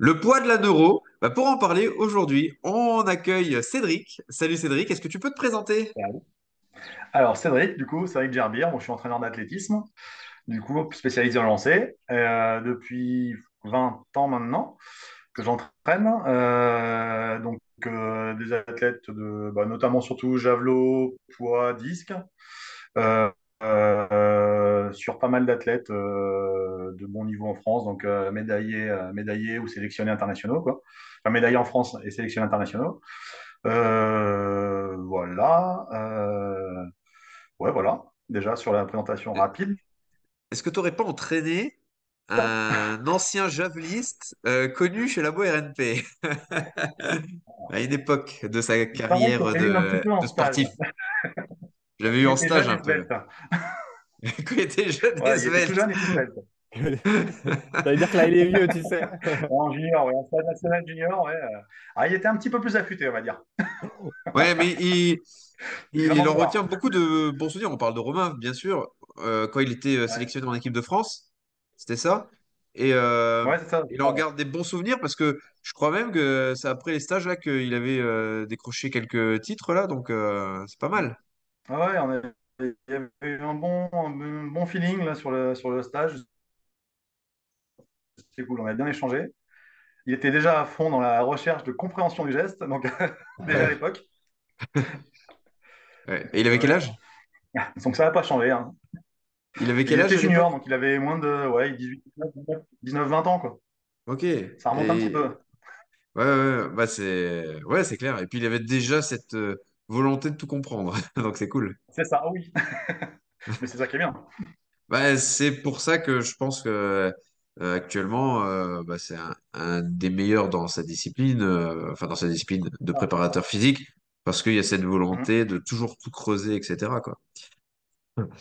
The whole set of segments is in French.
Le poids de la neuro, bah, pour en parler aujourd'hui, on accueille Cédric. Salut Cédric, est-ce que tu peux te présenter? Alors, Cédric, du coup, Cédric Gerbir, moi, je suis entraîneur d'athlétisme, du coup, spécialisé en lancer, euh, depuis 20 ans maintenant que j'entraîne. Euh, donc, euh, des athlètes de, bah, notamment surtout javelot, poids, disque, euh, sur pas mal d'athlètes euh, de bon niveau en France, donc euh, médaillés, médaillés ou sélectionnés internationaux, quoi. Enfin, médaillés en France et sélectionnés internationaux. Voilà. Ouais, voilà. Déjà sur la présentation rapide. Est-ce que tu n'aurais pas entraîné un ancien javeliste euh, connu chez Labo RNP à une époque de sa carrière de, stage. Sportif? J'avais eu en stage un peu quand il était jeune et il était. Ça veut dire que là, il est vieux, tu sais. En junior, ouais, en stage national junior, ouais. euh. Ah, il était un petit peu plus affûté, on va dire. Ouais, mais il, Il en retient beaucoup de bons souvenirs. On parle de Romain, bien sûr, euh, quand il était euh, Ouais, sélectionné en équipe de France, c'était ça. Et euh, ouais c'est ça. il en garde des bons souvenirs parce que je crois même que c'est après les stages là qu'il avait euh, décroché quelques titres là, donc euh, c'est pas mal. Ah ouais, on a- il y avait eu un bon, un bon feeling là, sur le, sur le stage. C'était cool, on a bien échangé. Il était déjà à fond dans la recherche de compréhension du geste, donc déjà à Ouais. l'époque. Ouais. Et il avait quel Ouais. âge? Donc ça n'a pas changé. hein. Il avait il quel âge était à junior, l'époque? donc il avait moins de ouais, 18, 19, 20 ans, quoi. Ok. Ça remonte un petit Et peu. ouais, ouais, ouais. bah c'est ouais, c'est clair. Et puis il avait déjà cette euh, volonté de tout comprendre, donc c'est cool. C'est ça, oui. Mais c'est ça qui est bien. Bah, c'est pour ça que je pense que euh, actuellement, euh, bah, c'est un, un des meilleurs dans sa discipline, euh, enfin dans sa discipline de préparateur physique, parce qu'il y a cette Mhm. volonté de toujours tout creuser, etc., quoi.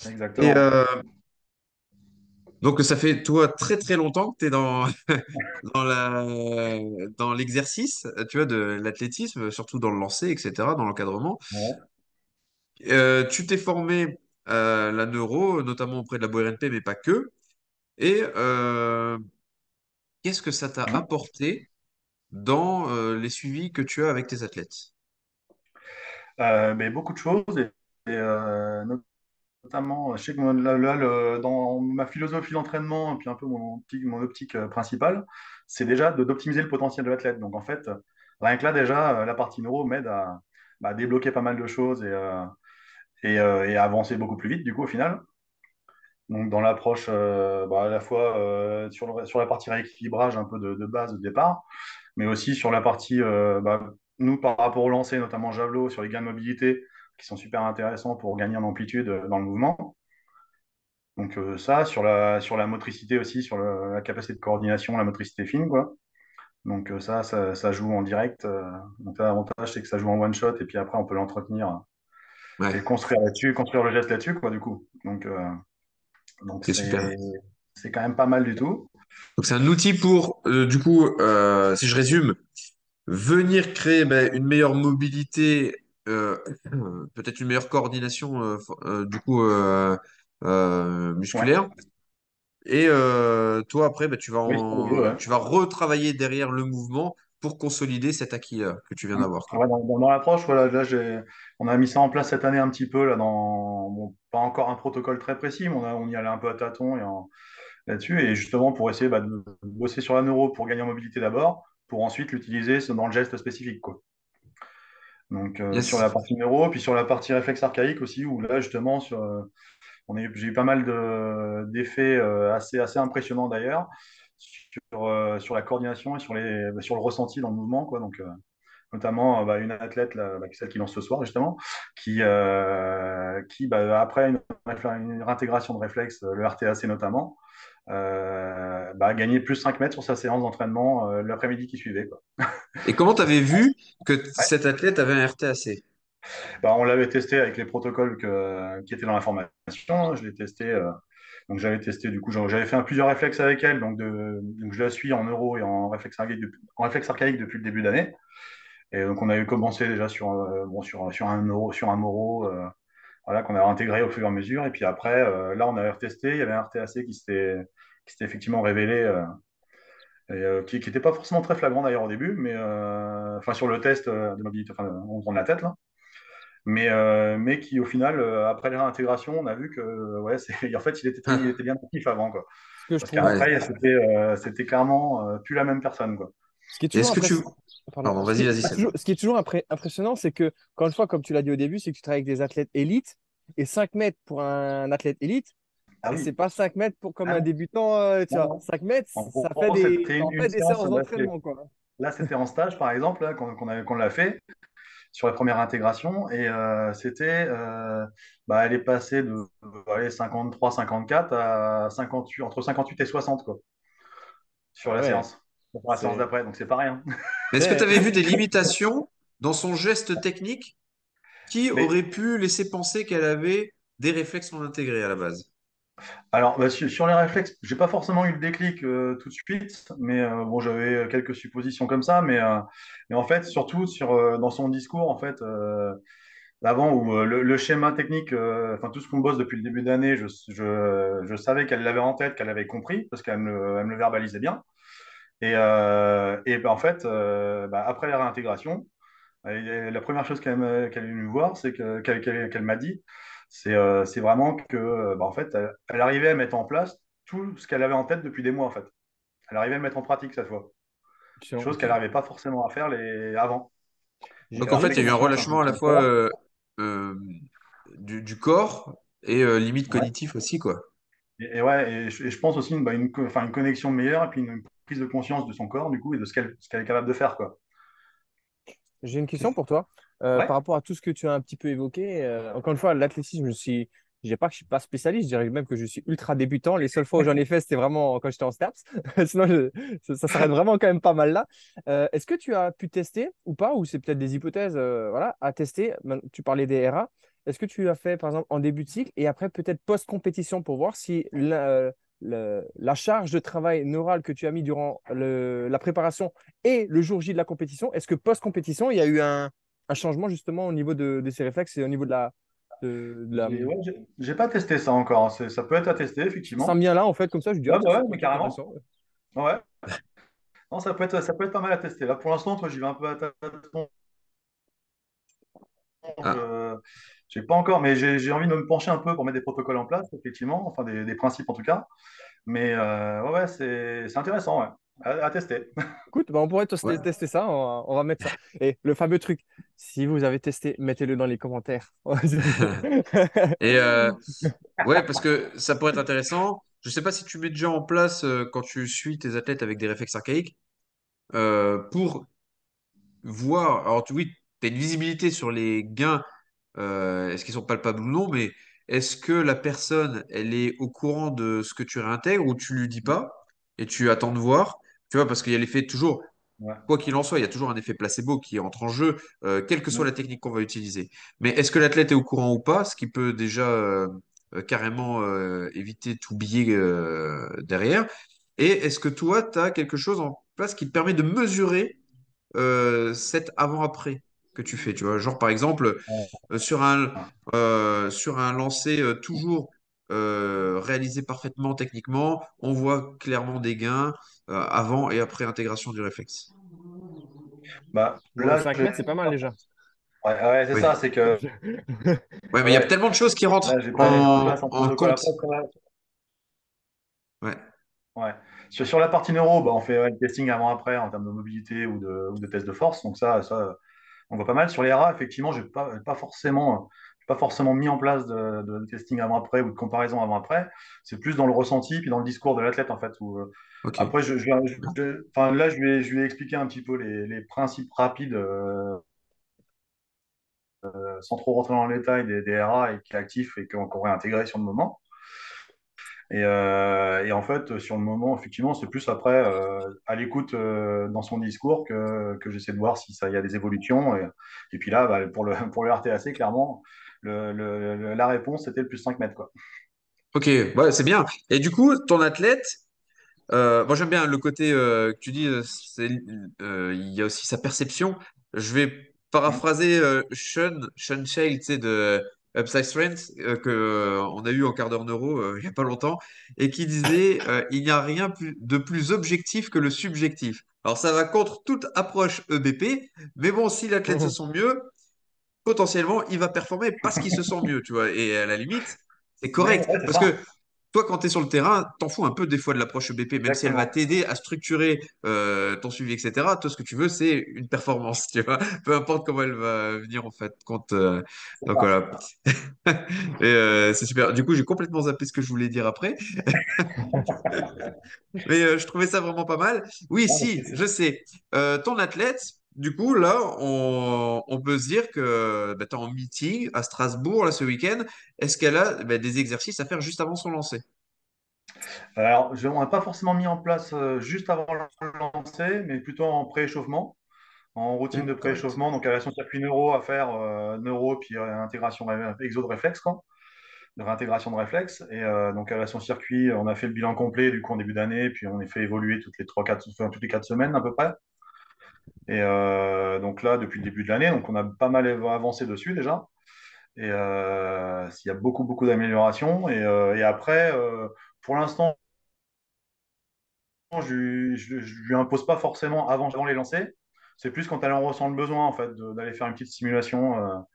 Exactement. Donc ça fait toi très très longtemps que tu es dans, dans la, dans l'exercice, tu vois, de l'athlétisme, surtout dans le lancer, etc., dans l'encadrement. Ouais. Euh, tu t'es formé à la neuro, notamment auprès de la BORNP, mais pas que. Et euh, qu'est-ce que ça t'a Mhm. apporté dans euh, les suivis que tu as avec tes athlètes? Euh, mais beaucoup de choses, et, et, euh, notamment, je sais que dans ma philosophie d'entraînement, et puis un peu mon optique, euh, principale, c'est déjà d'optimiser le potentiel de l'athlète. Donc en fait, rien que là, déjà, euh, la partie neuro m'aide à, bah, débloquer pas mal de choses et, euh, euh, à avancer beaucoup plus vite, du coup, au final. Donc dans l'approche, euh, bah, à la fois euh, sur, la partie rééquilibrage un peu de, base de départ, mais aussi sur la partie, euh, bah, nous, par rapport au lancer, notamment Javelot, sur les gains de mobilité, qui sont super intéressants pour gagner en amplitude euh, dans le mouvement. Donc euh, ça, sur la, sur la motricité aussi, sur le- la capacité de coordination, la motricité fine, quoi. Donc euh, ça, ça, ça joue en direct. donc l'avantage, c'est que ça joue en one shot, et puis après, on peut l'entretenir et construire là-dessus, construire le geste là-dessus, quoi, du coup. Donc donc c'est super. c'est c'est quand même pas mal du tout. Donc c'est un outil pour, euh, du coup, euh, si je résume, venir créer ben, une meilleure mobilité, euh, peut-être une meilleure coordination, euh, euh, du coup, Ouais. musculaire. Et toi, après, ben, tu vas en- ouais. tu vas retravailler derrière le mouvement pour consolider cet acquis-là que tu viens d'avoir. Ouais, dans, dans- l'approche, voilà, là, on a mis ça en place cette année un petit peu, là, dans, bon, pas encore un protocole très précis, mais on, a- on y allait un peu à tâtons et en- là-dessus, et justement pour essayer bah, de bosser sur la neuro pour gagner en mobilité d'abord, pour ensuite l'utiliser dans le geste spécifique, quoi. Donc euh, sur la partie neuro, puis sur la partie réflexe archaïque aussi, où là justement, sur, euh, on eu- j'ai eu pas mal de, d'effets euh, assez, assez impressionnants d'ailleurs, sur, euh, sur la coordination et sur, les, sur le ressenti dans le mouvement, quoi. Donc, euh, notamment euh, bah, une athlète, là, bah, celle qui lance ce soir justement, qui, euh, qui bah, après une, une réintégration de réflexe, le RTAC notamment, euh, a gagné plus 5 mètres sur sa séance d'entraînement euh, l'après-midi qui suivait. Quoi. Et comment tu avais vu que Ouais. cet athlète avait un RTAC? Bah, on l'avait testé avec les protocoles que, qui étaient dans la formation. Je l'ai testé. euh, donc j'avais testé, du coup, j'avais fait un, plusieurs réflexes avec elle. Donc, de, donc je la suis en euro et en réflexe archaïque, en réflexe archaïque depuis le début d'année. Et donc on avait commencé déjà sur, euh, bon, sur, sur un euro, sur un Moro, euh, voilà, qu'on a intégré au fur et à mesure. Et puis après, euh, là, on avait retesté. Il y avait un RTAC qui s'était qui s'était effectivement révélé, euh, et, euh, qui n'était pas forcément très flagrant d'ailleurs au début, mais euh, enfin sur le test euh, de mobilité, enfin, on tourne la tête là, mais, euh, mais qui au final, euh, après la réintégration, on a vu que ouais, c'est, en fait, il était, il était bien actif avant quoi. Parce trouve, Ouais. qu'après, c'était euh, c'était clairement euh, plus la même personne quoi. Ce qui est toujours Est-ce que tu... impressionnant, pardon, vas-y, vas-y, ce qui est toujours c'est que, encore une fois, comme tu l'as dit au début, c'est que tu travailles avec des athlètes élites et 5 mètres pour un athlète élite, Ah et c'est oui, pas 5 mètres pour comme ah un débutant, euh, tu non, vois. non. 5 mètres, En ça fait des, fait séances d'entraînement, là c'était en stage par exemple, là, qu'on l'a fait. sur la première intégration et euh, c'était euh, bah, elle est passée de euh, allez, 53 54 à 58 entre 58 et 60 quoi sur Ah la ouais, séance la séance d'après donc c'est pas rien est-ce que tu avais vu des limitations dans son geste technique qui mais aurait pu laisser penser qu'elle avait des réflexes non intégrés à la base? alors bah, sur, les réflexes j'ai pas forcément eu le déclic euh, tout de suite mais euh, bon j'avais quelques suppositions comme ça mais, euh, mais en fait surtout sur dans son discours en fait euh, Avant, où le, le schéma technique, enfin tout ce qu'on bosse depuis le début d'année, je, je, je savais qu'elle l'avait en tête, qu'elle avait compris, parce qu'elle me, me le verbalisait bien. Et, euh, et ben, en fait, euh, bah, après la réintégration, la première chose qu'elle est venue me voir, c'est que, qu'elle, m'a dit, c'est euh, vraiment que, bah, en fait, elle, elle arrivait à mettre en place tout ce qu'elle avait en tête depuis des mois, en fait. Elle arrivait à le mettre en pratique cette fois, chose qu'elle n'arrivait pas forcément à faire les... avant. Donc en fait, il y a eu un relâchement à la fois euh, euh, du, du corps et euh, limite ouais. cognitif aussi, quoi. Et, et ouais, et je, et je pense aussi une, bah, une, co- enfin, une connexion meilleure et puis une, prise de conscience de son corps, du coup, et de ce qu'elle qu'elle est capable de faire, quoi. j'ai une question pour toi. Euh, Ouais, par rapport à tout ce que tu as un petit peu évoqué, euh, encore une fois, l'athlétisme, je suis, je dirais pas que je suis pas spécialiste, je dirais même que je suis ultra débutant. Les seules fois où j'en ai fait, c'était vraiment quand j'étais en STAPS. Sinon, je- ça, s'arrête vraiment quand même pas mal là. Euh, est-ce que tu as pu tester ou pas, ou c'est peut-être des hypothèses, euh, voilà, à tester? Tu parlais des RA. Est-ce que tu as fait, par exemple, en début de cycle et après peut-être post-compétition pour voir si la, euh, la charge de travail neural que tu as mis durant le- la préparation et le jour J de la compétition, est-ce que post-compétition, il y a eu un, un changement justement au niveau de, de ces réflexes et au niveau de la, de, de la... j'ai ouais, j'ai- j'ai pas testé ça encore. hein. C'est- Ça peut être à tester, Ça me effectivement. vient là, en fait, comme ça, je dis, Ouais, ah, bah ouais, mais carrément. Ouais. Non, ça peut être, ça peut être pas mal à tester. Là, pour l'instant, toi, j'y vais un peu à tâtons. Ah, Je j'ai pas encore, mais j'ai envie de me pencher un peu pour mettre des protocoles en place, effectivement, enfin des, des principes en tout cas. Mais euh, ouais, ouais, c'est c'est intéressant, ouais. À, à tester. Écoute, bah, on pourrait ouais. tester, ça, on va, on va mettre ça. Et le fameux truc, si vous avez testé, mettez-le dans les commentaires. Et euh, ouais, parce que ça pourrait être intéressant. Je sais pas si tu mets déjà en place euh, quand tu suis tes athlètes avec des réflexes archaïques euh, pour voir. Alors tu, oui, tu as une visibilité sur les gains euh, est-ce qu'ils sont palpables ou non, mais est-ce que la personne, elle est au courant de ce que tu réintègres ou tu lui dis pas et tu attends de voir, tu vois, parce qu'il y a l'effet toujours, Ouais. quoi qu'il en soit, il y a toujours un effet placebo qui entre en jeu, euh, quelle que soit la technique qu'on va utiliser. Mais est-ce que l'athlète est au courant ou pas, ce qui peut déjà euh, carrément éviter tout biais derrière. Et est-ce que toi, tu as quelque chose en place qui te permet de mesurer cet avant-après? Que tu fais, tu vois. Genre, par exemple, euh, sur un, euh, sur un lancer euh, toujours euh, réalisé parfaitement techniquement, on voit clairement des gains euh, avant et après intégration du réflexe. Bah, là, 5 j'ai mètres, c'est pas mal déjà. ouais, ouais, c'est Oui. ça, c'est que Ouais, mais il y a tellement de choses qui rentrent là, pas en compte. Ouais. Ouais. Sur, sur la partie neuro, bah, on fait ouais, le testing avant-après en termes de mobilité ou de, ou de test de force. Donc ça, ça, on voit pas mal. Sur les RA, effectivement, pas, pas forcément, j'ai pas forcément mis en place de, de testing avant-après ou de comparaison avant-après. C'est plus dans le ressenti puis dans le discours de l'athlète en fait. Où, euh, après, je, je, je- je- enfin, là, je vais, je vais expliquer un petit peu les, les principes rapides euh, sans trop rentrer dans le détail des, des RA et qui est actif et qu'on qu'on réintégrer sur le moment. Et, euh, et en fait, sur le moment, effectivement, c'est plus après, euh, à l'écoute euh, dans son discours que, j'essaie de voir si ça, y a des évolutions. Et, puis là, bah, pour le, pour le RTAC, clairement, la réponse, c'était le plus 5 mètres, quoi. Ok, ouais, c'est bien. Et du coup, ton athlète, moi j'aime bien le côté que tu dis, il y a aussi sa perception. Je vais paraphraser Sean, Sean Shale, tu sais, de Upside Strength, euh, que euh, on a eu en quart d'heure neuro euh, il n'y a pas longtemps, et qui disait il n'y a rien de plus objectif que le subjectif. Alors ça va contre toute approche EBP, mais bon, si l'athlète se sent mieux, potentiellement, il va performer parce qu'il se sent mieux, tu vois. Et à la limite, c'est correct. Parce que toi, quand tu es sur le terrain, t'en fous un peu des fois de l'approche BP, même si elle va t'aider à structurer euh, ton suivi, etc. Toi, ce que tu veux, c'est une performance, tu vois. Peu importe comment elle va venir, en fait. Quand, euh, Donc voilà. Et euh, c'est super. Du coup, j'ai complètement zappé ce que je voulais dire après. Mais euh, je trouvais ça vraiment pas mal. Oui, c'est- si, je sais. Ton athlète, du coup, là, on, on peut se dire que bah, tu es en meeting à Strasbourg là, ce week-end. Est-ce qu'elle a bah, des exercices à faire juste avant son lancer? Alors, je- on n'a pas forcément mis en place euh, juste avant le lancer, mais plutôt en pré-échauffement, en routine de pré-échauffement. Donc, elle a son circuit neuro à faire, euh, neuro, puis euh, intégration exo de réflexe, quoi, de réintégration de réflexe. Et euh, donc, elle a son circuit. On a fait le bilan complet du coup en début d'année, puis on est fait évoluer toutes les trois, quatre, enfin, toutes les quatre semaines à peu près. Et euh, donc là, depuis le début de l'année, donc on a pas mal avancé dessus déjà. Et euh, il y a beaucoup, beaucoup d'améliorations. Et, euh, et après, pour l'instant, je ne lui impose pas forcément avant, avant les lancer. C'est plus quand elle en ressent le besoin, en fait, d'aller faire une petite simulation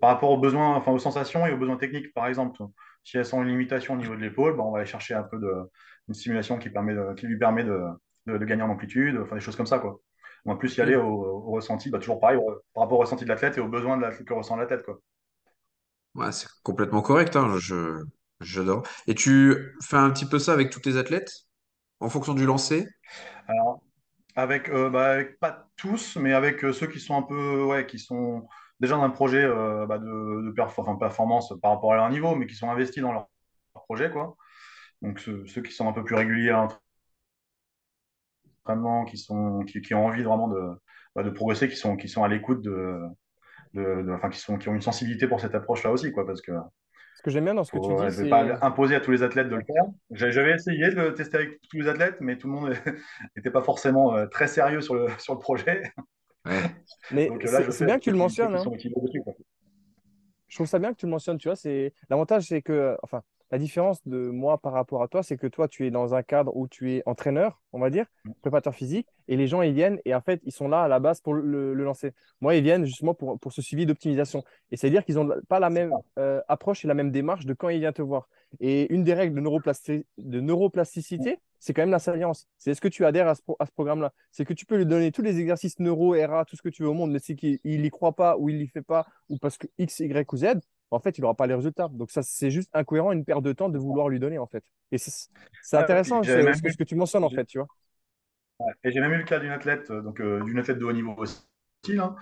par rapport aux besoins, enfin aux sensations et aux besoins techniques, par exemple. Si elles sont une limitation au niveau de l'épaule, ben, on va aller chercher un peu de, une simulation qui, permet qui lui permet de, de- de gagner en amplitude, enfin des choses comme ça, quoi. On va plus y aller Ok. au, au ressenti, bah, toujours pareil, par rapport au ressenti de l'athlète et aux besoins de l'athlète que ressent l'athlète, quoi. Ouais, c'est complètement correct, hein, je, j'adore. Et tu fais un petit peu ça avec tous tes athlètes? En fonction du lancer? Alors, Avec, euh, bah, avec pas tous, mais avec euh, ceux qui sont un peu, ouais, qui sont déjà dans un projet euh, bah, de, de perf- enfin, performance par rapport à leur niveau, mais qui sont investis dans leur projet, quoi. Donc ceux, ceux qui sont un peu plus réguliers à qui sont, qui, qui ont envie vraiment de, bah, de progresser, qui sont, qui sont à l'écoute de, de, de- enfin, qui sont, qui ont une sensibilité pour cette approche-là aussi, quoi, parce que Ce que j'aime bien dans ce que tu dis, ouais, je vais pas c'est imposer à tous les athlètes de le faire. J'avais essayé de le tester avec tous les athlètes, mais tout le monde n'était pas forcément euh, très sérieux sur le, sur le projet. Ouais. mais c'est bien que tu le mentionnes, hein. Je trouve ça bien que tu le mentionnes, tu vois, c'est l'avantage c'est que enfin la différence de moi par rapport à toi, c'est que toi tu es dans un cadre où tu es entraîneur, on va dire, préparateur physique et les gens ils viennent et en fait, ils sont là à la base pour le, le lancer. Moi, ils viennent justement pour, pour ce suivi d'optimisation et c'est-à-dire qu'ils n'ont pas la même euh, approche et la même démarche de quand ils viennent te voir. Et une des règles de, de neuroplasticité, c'est quand même la salience. C'est est-ce que tu adhères à ce, pro- à ce programme-là? C'est que tu peux lui donner tous les exercices neuro, RA, tout ce que tu veux au monde, mais c'est qu'il n'y croit pas ou il n'y fait pas ou parce que X, Y ou Z, en fait, il n'aura pas les résultats. Donc, ça, c'est juste incohérent, une perte de temps de vouloir lui donner, en fait. Et c'est intéressant ce, même ce que, tu mentionnes, en fait, tu vois. et j'ai même eu le cas d'une athlète, euh, donc euh, d'une athlète de haut niveau aussi, hein,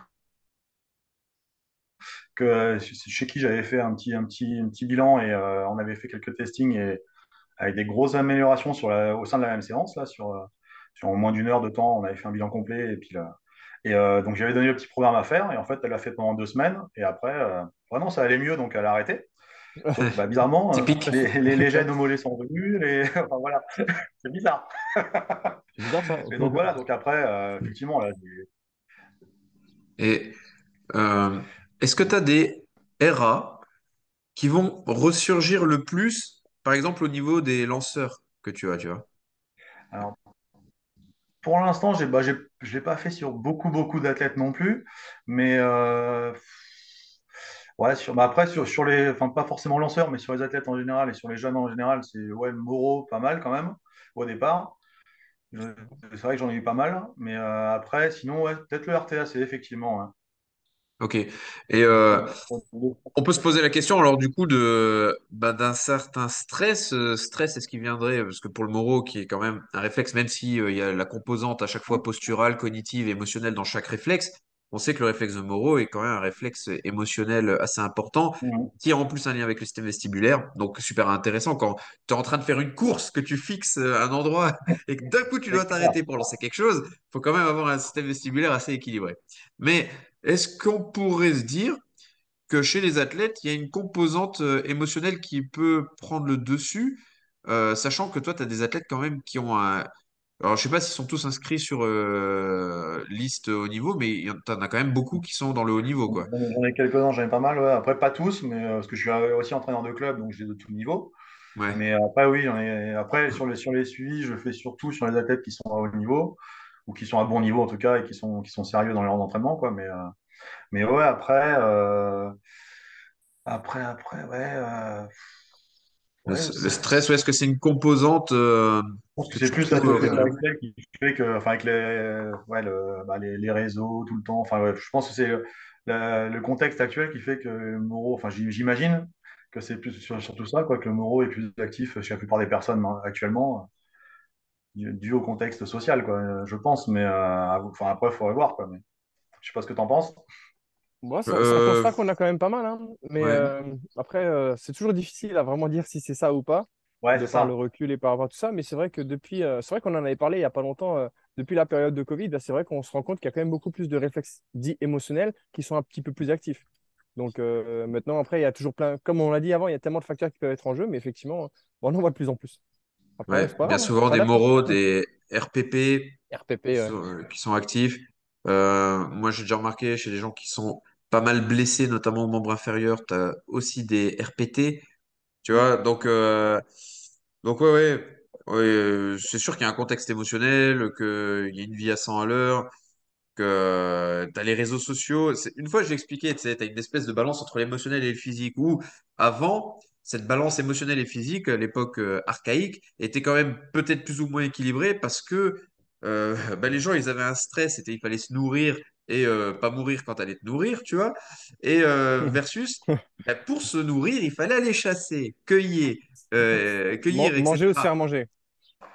que, euh, chez qui j'avais fait un petit, un petit, un petit bilan et euh, on avait fait quelques testings et avec des grosses améliorations sur la- au sein de la même séance, là, sur, sur moins d'une heure de temps, on avait fait un bilan complet et puis là, et euh, donc j'avais donné le petit programme à faire et en fait elle l'a fait pendant deux semaines et après vraiment ça allait mieux donc elle a arrêté. Bah, bizarrement euh, Typique. les, les, les gènes au mollet sont revenus, les... enfin voilà, c'est bizarre. C'est bizarre, ça. Et donc voilà, donc après euh, effectivement là, Et euh, est-ce que tu as des RA qui vont ressurgir le plus, par exemple au niveau des lanceurs que tu as, tu vois? alors pour l'instant j'ai bah, j'ai je l'ai pas fait sur beaucoup beaucoup d'athlètes non plus, mais euh, ouais sur bah, après sur, sur les enfin pas forcément lanceurs mais sur les athlètes en général et sur les jeunes en général c'est ouais Moreau pas mal quand même au départ. C'est vrai que j'en ai eu pas mal, mais euh, après, sinon, ouais, peut-être le RTAC, effectivement. ouais. Ok. Et euh, on peut se poser la question alors du coup de bah, d'un certain stress. euh, stress, est-ce qu'il viendrait, parce que pour le Moro, qui est quand même un réflexe, même si euh, il y a la composante à chaque fois posturale, cognitive, émotionnelle dans chaque réflexe, on sait que le réflexe de Moro est quand même un réflexe émotionnel assez important, qui a en plus un lien avec le système vestibulaire. Donc super intéressant quand tu es en train de faire une course, que tu fixes euh, un endroit et que d'un coup tu dois t'arrêter pour lancer quelque chose, il faut quand même avoir un système vestibulaire assez équilibré. Mais est-ce qu'on pourrait se dire que chez les athlètes, il y a une composante euh, émotionnelle qui peut prendre le dessus, euh, sachant que toi, tu as des athlètes quand même qui ont un, Alors, je sais pas s'ils sont tous inscrits sur euh, liste haut niveau, mais il y en t'en as quand même beaucoup qui sont dans le haut niveau, quoi. J'en ai quelques-uns, j'en ai pas mal. ouais. Après, pas tous, mais euh, parce que je suis euh, aussi entraîneur de club, donc j'ai de tout niveau. Ouais. Mais après, oui, j'en ai... après sur les, sur les suivis, je fais surtout sur les athlètes qui sont à haut niveau, ou qui sont à bon niveau en tout cas, et qui sont, qui sont sérieux dans leur entraînement, quoi. Mais, euh, mais ouais, après, euh, après, après, ouais, euh, ouais, le stress, ouais, est-ce que c'est une composante euh, Je pense que c'est plus la société actuelle qui fait que, enfin, avec les, ouais, le, bah, les, les réseaux tout le temps. Enfin, ouais, je pense que c'est le, contexte actuel qui fait que Moreau, enfin, j'im- j'imagine que c'est plus sur, sur tout ça, quoi, que le Moreau est plus actif chez la plupart des personnes hein, actuellement, dû dû au contexte social, quoi, euh, je pense. Mais euh, enfin, après, il faudrait voir, quoi. Mais je sais pas ce que tu en penses. Moi, c'est un euh, constat qu'on a quand même pas mal, hein. Mais ouais. euh, après, euh, c'est toujours difficile à vraiment dire si c'est ça ou pas, Ouais, de c'est par le ça. recul et par rapport à tout ça. Mais c'est vrai que depuis, euh, c'est vrai qu'on en avait parlé il y a pas longtemps, euh, depuis la période de Covid, là, c'est vrai qu'on se rend compte qu'il y a quand même beaucoup plus de réflexes dits émotionnels qui sont un petit peu plus actifs. Donc euh, maintenant, après, il y a toujours plein, comme on l'a dit avant, il y a tellement de facteurs qui peuvent être en jeu, mais effectivement, on en voit de plus en plus. Après, Ouais, pas bien grave, hein, souvent des moraux, des RPP RPP, qui ouais. sont, euh, qui sont actifs. Euh, moi, j'ai déjà remarqué chez les gens qui sont pas mal blessés, notamment au membre inférieur, tu as aussi des RPT, tu vois. Donc, euh, donc ouais, ouais, euh, c'est sûr qu'il y a un contexte émotionnel, qu'il y a une vie à 100 à l'heure, que tu as les réseaux sociaux. Une fois, j'ai expliqué, tu as une espèce de balance entre l'émotionnel et le physique, où avant, cette balance émotionnelle et physique, à l'époque euh, archaïque, était quand même peut-être plus ou moins équilibrée parce que euh, bah, les gens, ils avaient un stress, il fallait se nourrir et euh, pas mourir quand t'allais te nourrir, tu vois. Et euh, versus, bah, pour se nourrir, il fallait aller chasser, cueillir, euh, Man- cueillir, manger ou se faire manger.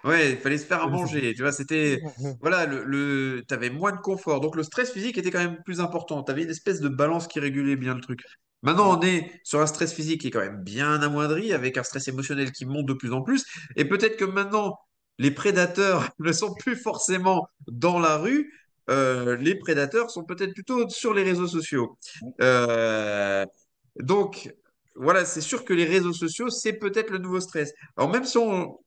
Ouais, il fallait se faire à manger. Tu vois, c'était. Voilà, le, le... tu avais moins de confort. Donc le stress physique était quand même plus important. Tu avais une espèce de balance qui régulait bien le truc. Maintenant, on est sur un stress physique qui est quand même bien amoindri, avec un stress émotionnel qui monte de plus en plus. Et peut-être que maintenant, les prédateurs ne sont plus forcément dans la rue. Euh, les prédateurs sont peut-être plutôt sur les réseaux sociaux. Euh, Donc, voilà, c'est sûr que les réseaux sociaux, c'est peut-être le nouveau stress. Alors, même si on,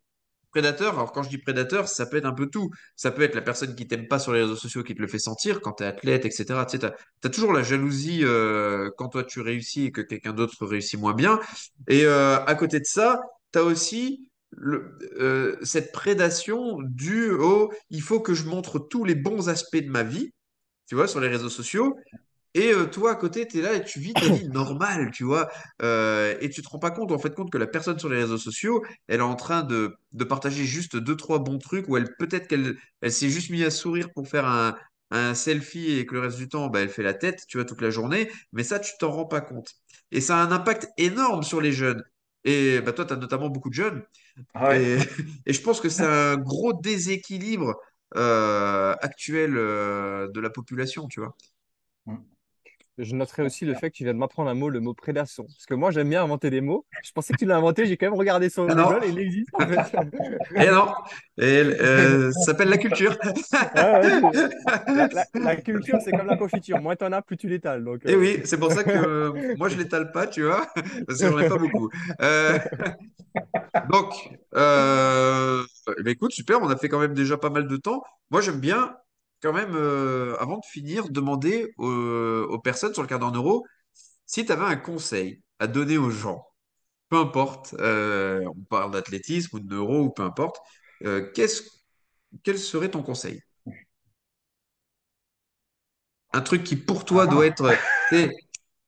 Prédateur, alors quand je dis prédateur, ça peut être un peu tout. Ça peut être la personne qui t'aime pas sur les réseaux sociaux qui te le fait sentir quand tu es athlète, etc. Tu sais, t'as toujours la jalousie euh, quand toi tu réussis et que quelqu'un d'autre réussit moins bien. Et euh, à côté de ça, tu as aussi le- euh, cette prédation due au il faut que je montre tous les bons aspects de ma vie, tu vois, sur les réseaux sociaux. Et euh, toi, à côté, tu es là et tu vis ta vie normale, tu vois. Euh, et tu te rends pas compte, en fait, compte que la personne sur les réseaux sociaux, elle est en train de, de partager juste deux, trois bons trucs, ou elle peut-être qu'elle elle s'est juste mise à sourire pour faire un, un selfie et que le reste du temps, bah, elle fait la tête, tu vois, toute la journée. Mais ça, tu t'en rends pas compte. Et ça a un impact énorme sur les jeunes. Et bah, toi, tu as notamment beaucoup de jeunes. Ouais. Et, et je pense que c'est un gros déséquilibre euh, actuel euh, de la population, tu vois. Mm. Je noterai aussi le fait que tu viens de m'apprendre un mot, le mot prédation. Parce que moi, j'aime bien inventer des mots. Je pensais que tu l'as inventé, j'ai quand même regardé sur Ah non, Google et il existe en fait. Et non, et, euh, ça s'appelle la culture. Ouais, la, la- la culture, c'est comme la confiture. Moins t'en as, plus tu l'étales. Donc, Et euh, oui, c'est pour ça que euh, moi je l'étale pas, tu vois, parce que j'en ai pas beaucoup. Donc, euh, ben, écoute, super, on a fait quand même déjà pas mal de temps. Moi j'aime bien quand même, euh, avant de finir, demander aux, aux personnes sur le quart d'en euro si tu avais un conseil à donner aux gens, peu importe, euh, on parle d'athlétisme ou de neuro ou peu importe, qu'est-ce, quel serait ton conseil? Un truc qui pour toi doit Ah, être. C'est,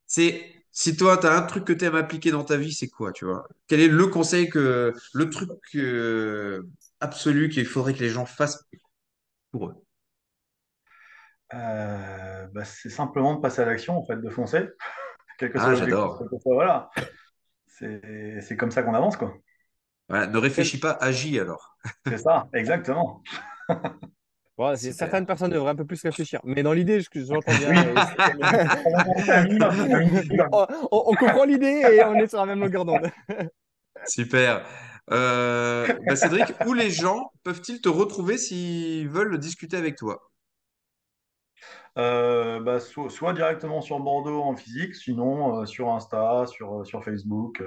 c'est si toi, tu as un truc que tu aimes appliquer dans ta vie, c'est quoi, tu vois? Quel est le conseil que. Le truc euh, absolu qu'il faudrait que les gens fassent pour eux? euh, bah, c'est simplement de passer à l'action, en fait, de foncer, quel que Ah, j'adore. Voilà. C'est comme ça qu'on avance, quoi. Voilà, ne réfléchis pas, agis alors. C'est ça, exactement. voilà, c'est- certaines personnes devraient un peu plus réfléchir. Mais dans l'idée, je- j'entends bien. Bien. on comprend l'idée et on est sur la même longueur d'onde. Super. Euh, bah, Cédric, où les gens peuvent-ils te retrouver s'ils veulent discuter avec toi? Euh, bah, so- soit directement sur Bordeaux en physique, sinon euh, sur Insta, sur, euh, sur Facebook.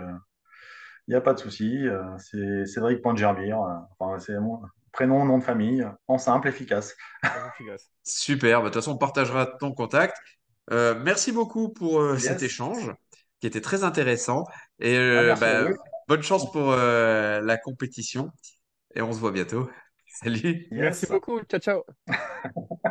Il n'y a pas de souci. euh, c'est Cédric euh, enfin, c'est mon prénom, nom de famille, en simple, efficace. Efficace. Super. Bah, de toute façon, on partagera ton contact. Euh, merci beaucoup pour euh, cet échange qui était très intéressant. Et Ah, euh, à bah, bonne chance pour euh, la compétition. Et on se voit bientôt. Salut. Merci beaucoup. Ciao, ciao.